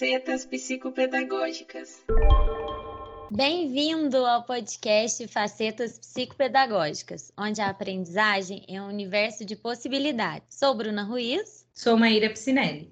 facetas psicopedagógicas. Bem-vindo ao podcast Facetas Psicopedagógicas, onde a aprendizagem é um universo de possibilidades. Sou Bruna Ruiz. Sou Maíra Piscinelli.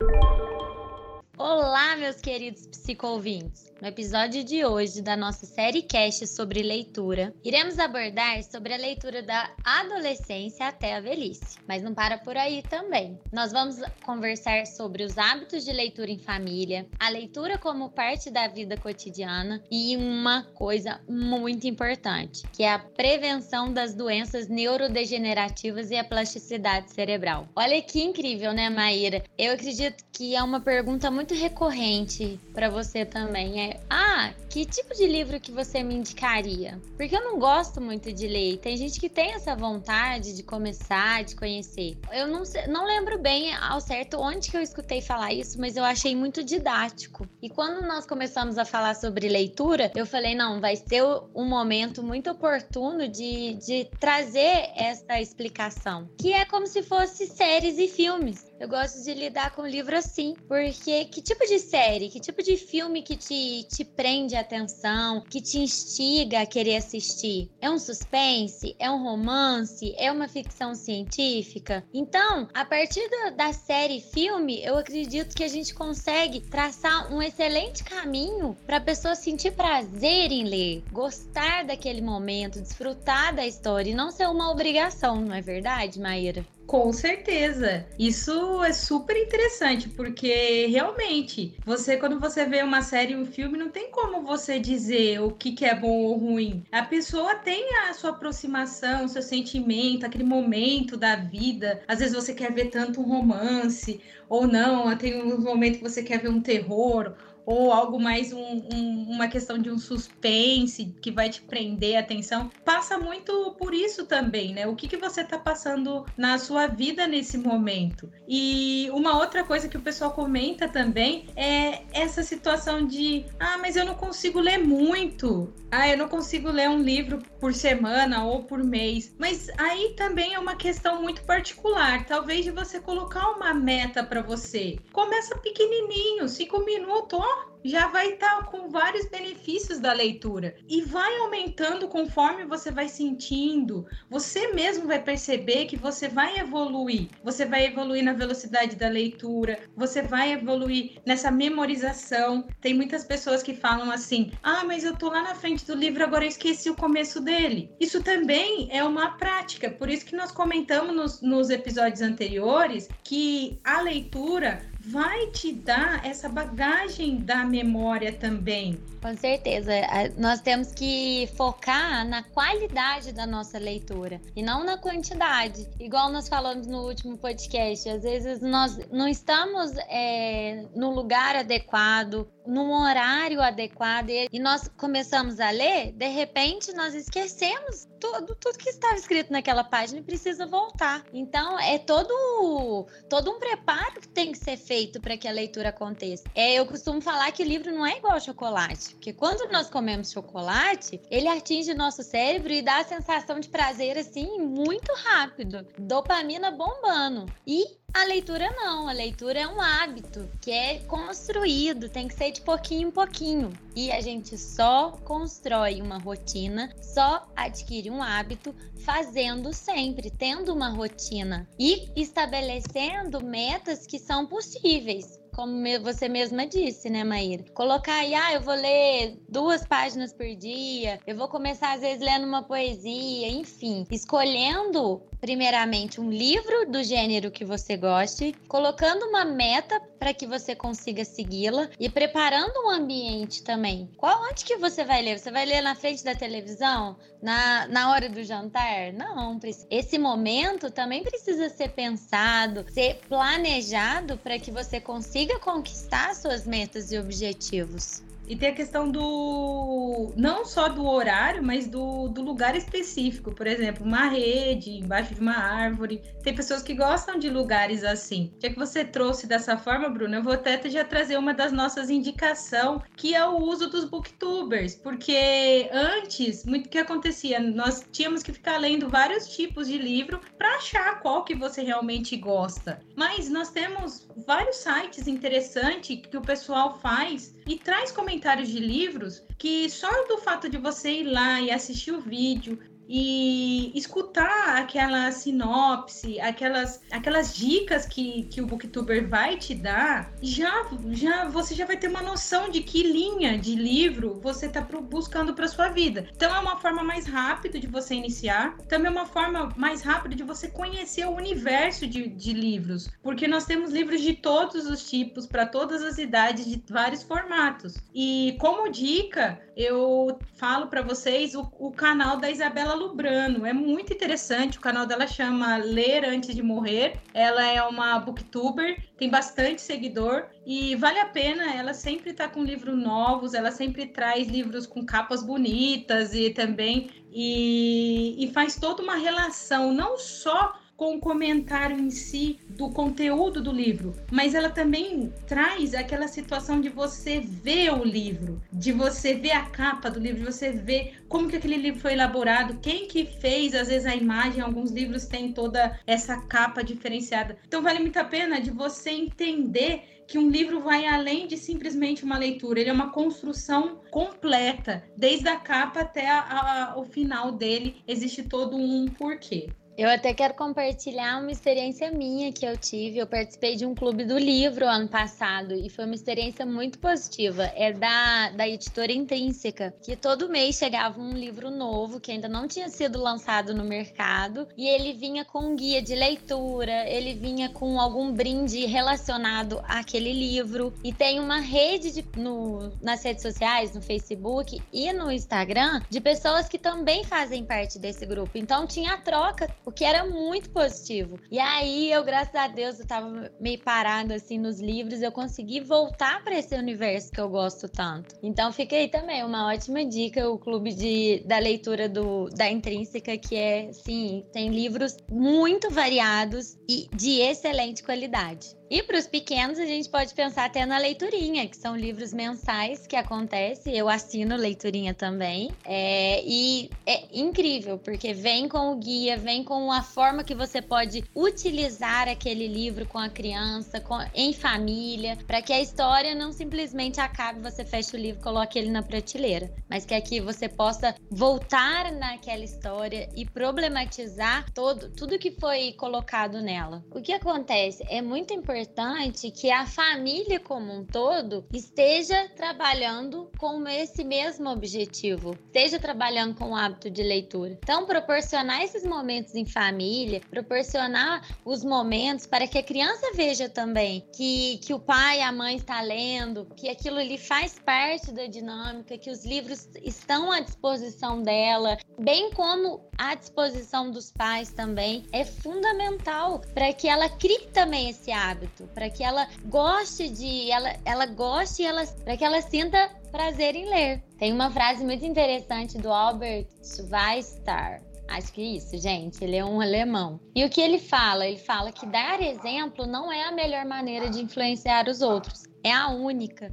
Olá, meus queridos psicoouvintes! No episódio de hoje da nossa série cast sobre leitura, iremos abordar sobre a leitura da adolescência até a velhice. Mas não para por aí também. Nós vamos conversar sobre os hábitos de leitura em família, a leitura como parte da vida cotidiana e uma coisa muito importante, que é a prevenção das doenças neurodegenerativas e a plasticidade cerebral. Olha que incrível, né, Maíra? Eu acredito que é uma pergunta muito recorrente para você também. É ah, que tipo de livro que você me indicaria? Porque eu não gosto muito de ler. Tem gente que tem essa vontade de começar, de conhecer. Eu não, não lembro bem ao certo onde que eu escutei falar isso, mas eu achei muito didático. E quando nós começamos a falar sobre leitura, eu falei, não, vai ser um momento muito oportuno de, de trazer essa explicação. Que é como se fosse séries e filmes. Eu gosto de lidar com livro assim, porque que tipo de série, que tipo de filme que te, te prende a atenção, que te instiga a querer assistir? É um suspense? É um romance? É uma ficção científica? Então, a partir da, da série filme, eu acredito que a gente consegue traçar um excelente caminho para a pessoa sentir prazer em ler, gostar daquele momento, desfrutar da história e não ser uma obrigação, não é verdade, Maíra? Com certeza. Isso é super interessante, porque realmente, você, quando você vê uma série, um filme, não tem como você dizer o que, que é bom ou ruim. A pessoa tem a sua aproximação, o seu sentimento, aquele momento da vida. Às vezes você quer ver tanto um romance, ou não, tem um momento que você quer ver um terror, ou algo mais um, um, uma questão de um suspense que vai te prender a atenção, passa muito por isso também, né? O que, que você está passando na sua vida nesse momento. E uma outra coisa que o pessoal comenta também é essa situação de ah, mas eu não consigo ler muito. Ah, eu não consigo ler um livro por semana ou por mês. Mas aí também é uma questão muito particular. Talvez de você colocar uma meta para você. Começa pequenininho, cinco minutos, ó, já vai estar tá com vários benefícios da leitura e vai aumentando conforme você vai sentindo. Você mesmo vai perceber que você vai evoluir. Você vai evoluir na velocidade da leitura, você vai evoluir nessa memorização. Tem muitas pessoas que falam assim: "Ah, mas eu tô lá na frente do livro, agora eu esqueci o começo dele". Isso também é uma prática, por isso que nós comentamos nos, nos episódios anteriores que a leitura vai te dar essa bagagem da memória também. Com certeza. Nós temos que focar na qualidade da nossa leitura e não na quantidade. Igual nós falamos no último podcast, às vezes nós não estamos é, no lugar adequado, num horário adequado e nós começamos a ler, de repente nós esquecemos tudo, tudo que estava escrito naquela página precisa voltar. Então é todo, todo um preparo que tem que ser feito para que a leitura aconteça. É, eu costumo falar que o livro não é igual chocolate, porque quando nós comemos chocolate, ele atinge nosso cérebro e dá a sensação de prazer assim muito rápido, dopamina bombando. E a leitura não, a leitura é um hábito que é construído, tem que ser de pouquinho em pouquinho. E a gente só constrói uma rotina, só adquire um hábito fazendo sempre, tendo uma rotina e estabelecendo metas que são possíveis como você mesma disse, né, Maíra? Colocar aí, ah, eu vou ler duas páginas por dia, eu vou começar às vezes lendo uma poesia, enfim, escolhendo primeiramente um livro do gênero que você goste, colocando uma meta para que você consiga segui-la e preparando um ambiente também. Qual onde que você vai ler? Você vai ler na frente da televisão? Na, na hora do jantar? Não, esse momento também precisa ser pensado, ser planejado para que você consiga conquistar suas metas e objetivos. E tem a questão do. não só do horário, mas do, do lugar específico. Por exemplo, uma rede, embaixo de uma árvore. Tem pessoas que gostam de lugares assim. Já que você trouxe dessa forma, Bruno, eu vou até já trazer uma das nossas indicações, que é o uso dos booktubers. Porque antes, muito que acontecia, nós tínhamos que ficar lendo vários tipos de livro para achar qual que você realmente gosta. Mas nós temos vários sites interessantes que o pessoal faz e traz comentários de livros que só do fato de você ir lá e assistir o vídeo, e escutar aquela sinopse, aquelas, aquelas dicas que, que o booktuber vai te dar, já, já você já vai ter uma noção de que linha de livro você está buscando para sua vida. Então é uma forma mais rápida de você iniciar, também é uma forma mais rápida de você conhecer o universo de, de livros, porque nós temos livros de todos os tipos, para todas as idades, de vários formatos. E como dica, eu falo para vocês o, o canal da Isabela Lubrano. É muito interessante. O canal dela chama Ler Antes de Morrer. Ela é uma booktuber, tem bastante seguidor e vale a pena. Ela sempre está com livros novos, ela sempre traz livros com capas bonitas e também e, e faz toda uma relação, não só com o comentário em si do conteúdo do livro, mas ela também traz aquela situação de você ver o livro, de você ver a capa do livro, de você ver como que aquele livro foi elaborado, quem que fez, às vezes a imagem, alguns livros têm toda essa capa diferenciada. Então vale muito a pena de você entender que um livro vai além de simplesmente uma leitura, ele é uma construção completa, desde a capa até a, a, o final dele, existe todo um porquê. Eu até quero compartilhar uma experiência minha que eu tive. Eu participei de um clube do livro ano passado e foi uma experiência muito positiva. É da, da editora Intrínseca, que todo mês chegava um livro novo que ainda não tinha sido lançado no mercado e ele vinha com um guia de leitura, ele vinha com algum brinde relacionado àquele livro. E tem uma rede de, no, nas redes sociais, no Facebook e no Instagram, de pessoas que também fazem parte desse grupo. Então tinha a troca o que era muito positivo. E aí eu, graças a Deus, eu tava meio parado assim nos livros, eu consegui voltar para esse universo que eu gosto tanto. Então fica aí também uma ótima dica o clube de, da leitura do, da Intrínseca, que é, sim, tem livros muito variados e de excelente qualidade. E para os pequenos, a gente pode pensar até na leiturinha, que são livros mensais que acontece. Eu assino leiturinha também. É, e é incrível, porque vem com o guia, vem com a forma que você pode utilizar aquele livro com a criança, com, em família, para que a história não simplesmente acabe, você fecha o livro, coloque ele na prateleira, mas que aqui você possa voltar naquela história e problematizar todo, tudo que foi colocado nela. O que acontece? É muito importante importante que a família como um todo esteja trabalhando com esse mesmo objetivo, esteja trabalhando com o hábito de leitura. Então, proporcionar esses momentos em família, proporcionar os momentos para que a criança veja também que, que o pai e a mãe está lendo, que aquilo ali faz parte da dinâmica, que os livros estão à disposição dela, bem como à disposição dos pais também, é fundamental para que ela crie também esse hábito hábito, para que ela goste de, ela, ela goste, ela, para que ela sinta prazer em ler. Tem uma frase muito interessante do Albert Schweitzer. Acho que é isso, gente. Ele é um alemão. E o que ele fala? Ele fala que dar exemplo não é a melhor maneira de influenciar os outros, é a única.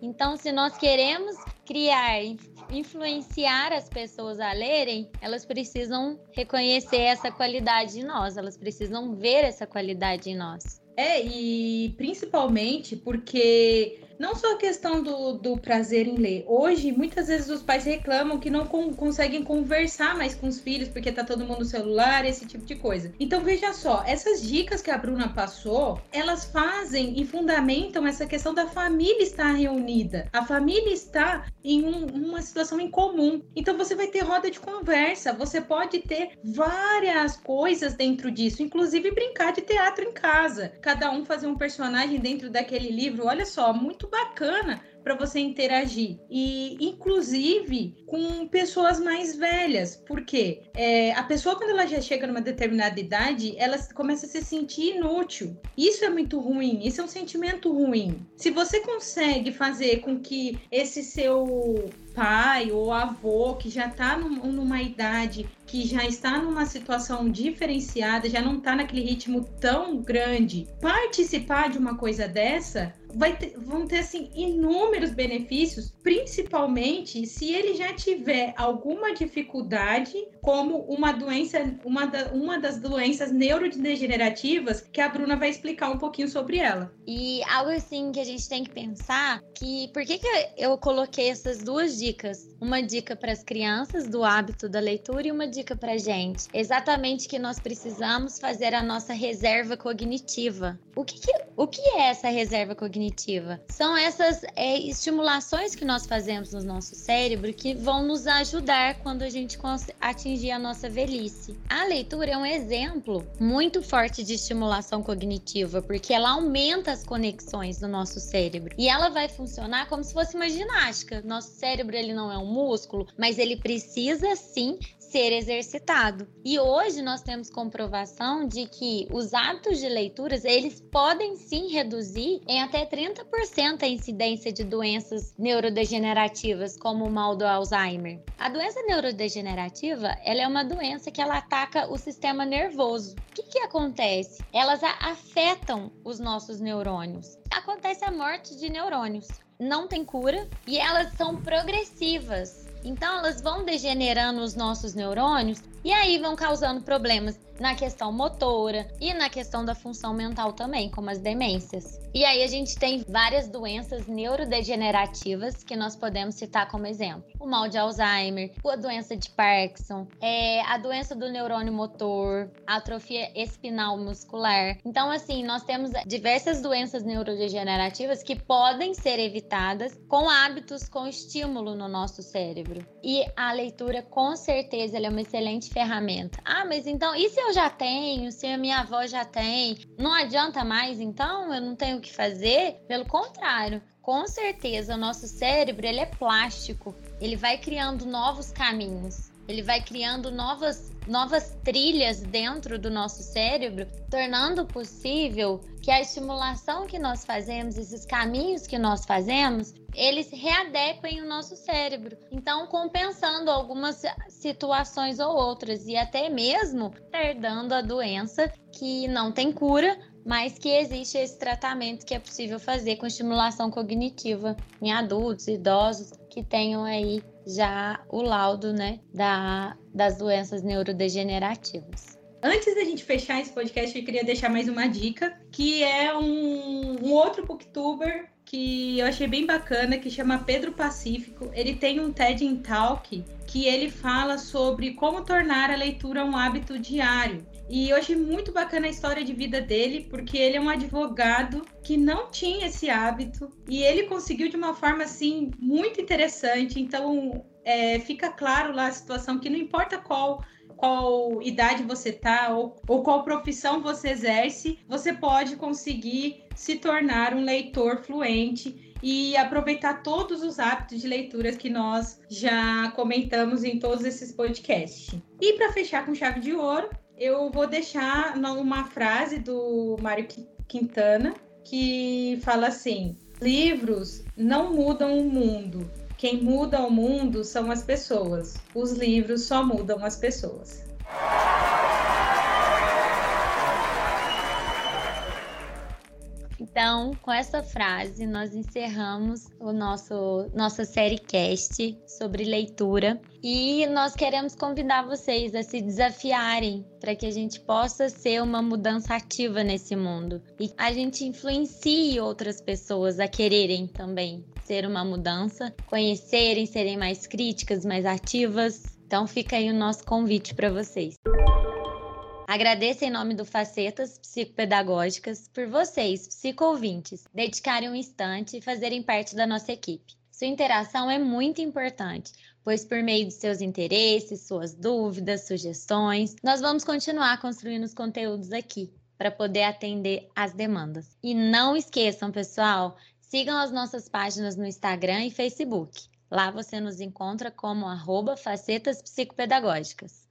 Então, se nós queremos criar influenciar as pessoas a lerem, elas precisam reconhecer essa qualidade em nós, elas precisam ver essa qualidade em nós. É, e principalmente porque não só a questão do, do prazer em ler. Hoje, muitas vezes os pais reclamam que não com, conseguem conversar mais com os filhos porque tá todo mundo no celular, esse tipo de coisa. Então, veja só, essas dicas que a Bruna passou, elas fazem e fundamentam essa questão da família estar reunida. A família está em um, uma situação em comum. Então, você vai ter roda de conversa, você pode ter várias coisas dentro disso, inclusive brincar de teatro em casa. Cada um fazer um personagem dentro daquele livro. Olha só, muito bacana para você interagir. E, inclusive, com pessoas mais velhas. Porque é, a pessoa, quando ela já chega numa determinada idade, ela começa a se sentir inútil. Isso é muito ruim, isso é um sentimento ruim. Se você consegue fazer com que esse seu pai ou avô que já está num, numa idade que já está numa situação diferenciada, já não está naquele ritmo tão grande, participar de uma coisa dessa vai ter, vão ter assim inúmeros benefícios, principalmente se ele já tiver alguma dificuldade, como uma doença, uma, da, uma das doenças neurodegenerativas que a Bruna vai explicar um pouquinho sobre ela. E algo assim que a gente tem que pensar que por que, que eu coloquei essas duas dicas? Uma dica para as crianças do hábito da leitura e uma dica para gente. Exatamente que nós precisamos fazer a nossa reserva cognitiva. O que, que o que é essa reserva cognitiva? São essas é, estimulações que nós fazemos no nosso cérebro que vão nos ajudar quando a gente atingir a nossa velhice. A leitura é um exemplo muito forte de estimulação cognitiva, porque ela aumenta as conexões do nosso cérebro e ela vai funcionar como se fosse uma ginástica. Nosso cérebro ele não é um músculo, mas ele precisa sim ser exercitado. E hoje nós temos comprovação de que os hábitos de leituras, eles podem sim reduzir em até 30% a incidência de doenças neurodegenerativas, como o mal do Alzheimer. A doença neurodegenerativa, ela é uma doença que ela ataca o sistema nervoso. O que, que acontece? Elas afetam os nossos neurônios. Acontece a morte de neurônios. Não tem cura e elas são progressivas. Então, elas vão degenerando os nossos neurônios e aí vão causando problemas na questão motora e na questão da função mental também, como as demências. E aí a gente tem várias doenças neurodegenerativas que nós podemos citar como exemplo. O mal de Alzheimer, a doença de Parkinson, é, a doença do neurônio motor, a atrofia espinal muscular. Então, assim, nós temos diversas doenças neurodegenerativas que podem ser evitadas com hábitos com estímulo no nosso cérebro. E a leitura, com certeza, é uma excelente ferramenta. Ah, mas então, e se eu já tenho? Se a minha avó já tem? Não adianta mais, então? Eu não tenho o que fazer? Pelo contrário, com certeza o nosso cérebro ele é plástico. Ele vai criando novos caminhos. Ele vai criando novas, novas trilhas dentro do nosso cérebro, tornando possível que a estimulação que nós fazemos, esses caminhos que nós fazemos, eles readequem o nosso cérebro. Então, compensando algumas situações ou outras, e até mesmo perdendo a doença que não tem cura, mas que existe esse tratamento que é possível fazer com estimulação cognitiva em adultos, idosos que tenham aí já o laudo, né, da, das doenças neurodegenerativas. Antes da gente fechar esse podcast, eu queria deixar mais uma dica, que é um, um outro booktuber que eu achei bem bacana, que chama Pedro Pacífico. Ele tem um TED Talk que ele fala sobre como tornar a leitura um hábito diário. E eu achei muito bacana a história de vida dele, porque ele é um advogado que não tinha esse hábito e ele conseguiu de uma forma assim muito interessante. Então é, fica claro lá a situação que não importa qual qual idade você tá ou, ou qual profissão você exerce, você pode conseguir se tornar um leitor fluente e aproveitar todos os hábitos de leituras que nós já comentamos em todos esses podcasts. E para fechar com chave de ouro, eu vou deixar uma frase do Mário Quintana que fala assim: livros não mudam o mundo. Quem muda o mundo são as pessoas. Os livros só mudam as pessoas. Então, com essa frase, nós encerramos o nosso nossa série cast sobre leitura e nós queremos convidar vocês a se desafiarem para que a gente possa ser uma mudança ativa nesse mundo e a gente influencie outras pessoas a quererem também ser uma mudança, conhecerem, serem mais críticas, mais ativas. Então, fica aí o nosso convite para vocês. Agradeço em nome do Facetas Psicopedagógicas por vocês, psico-ouvintes, dedicarem um instante e fazerem parte da nossa equipe. Sua interação é muito importante, pois por meio de seus interesses, suas dúvidas, sugestões, nós vamos continuar construindo os conteúdos aqui para poder atender às demandas. E não esqueçam, pessoal, Sigam as nossas páginas no Instagram e Facebook. Lá você nos encontra como arroba facetas psicopedagógicas.